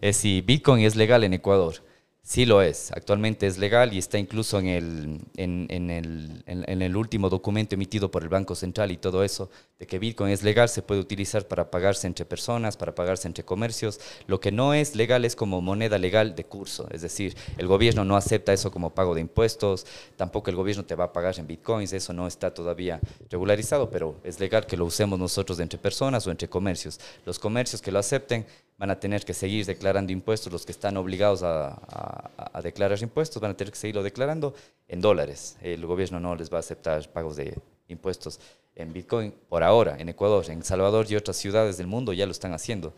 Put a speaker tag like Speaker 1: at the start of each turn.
Speaker 1: es si Bitcoin es legal en Ecuador. Sí lo es, actualmente es legal y está incluso en el, en, en, el, en, el, último documento emitido por el Banco Central y todo eso, de que Bitcoin es legal, se puede utilizar para pagarse entre personas, para pagarse entre comercios. Lo que no es legal es como moneda legal de curso, es decir, el gobierno no acepta eso como pago de impuestos, tampoco el gobierno te va a pagar en Bitcoins, eso no está todavía regularizado, pero es legal que lo usemos nosotros entre personas o entre comercios. Los comercios que lo acepten van a tener que seguir declarando impuestos, los que están obligados a, declarar impuestos van a tener que seguirlo declarando en dólares. El gobierno no les va a aceptar pagos de impuestos en Bitcoin por ahora, en Ecuador, en Salvador y otras ciudades del mundo ya lo están haciendo.